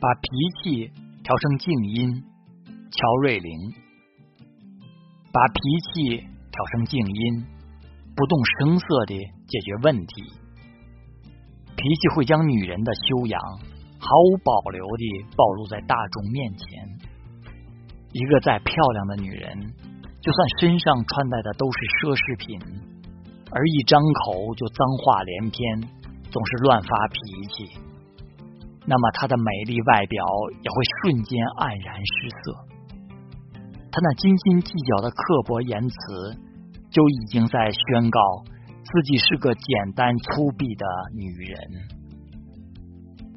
把脾气调成静音，乔瑞玲。把脾气调成静音，不动声色的解决问题。脾气会将女人的修养毫无保留的暴露在大众面前。一个再漂亮的女人，就算身上穿戴的都是奢侈品，而一张口就脏话连篇，总是乱发脾气。那么，她的美丽外表也会瞬间黯然失色。她那斤斤计较的刻薄言辞，就已经在宣告自己是个简单粗鄙的女人。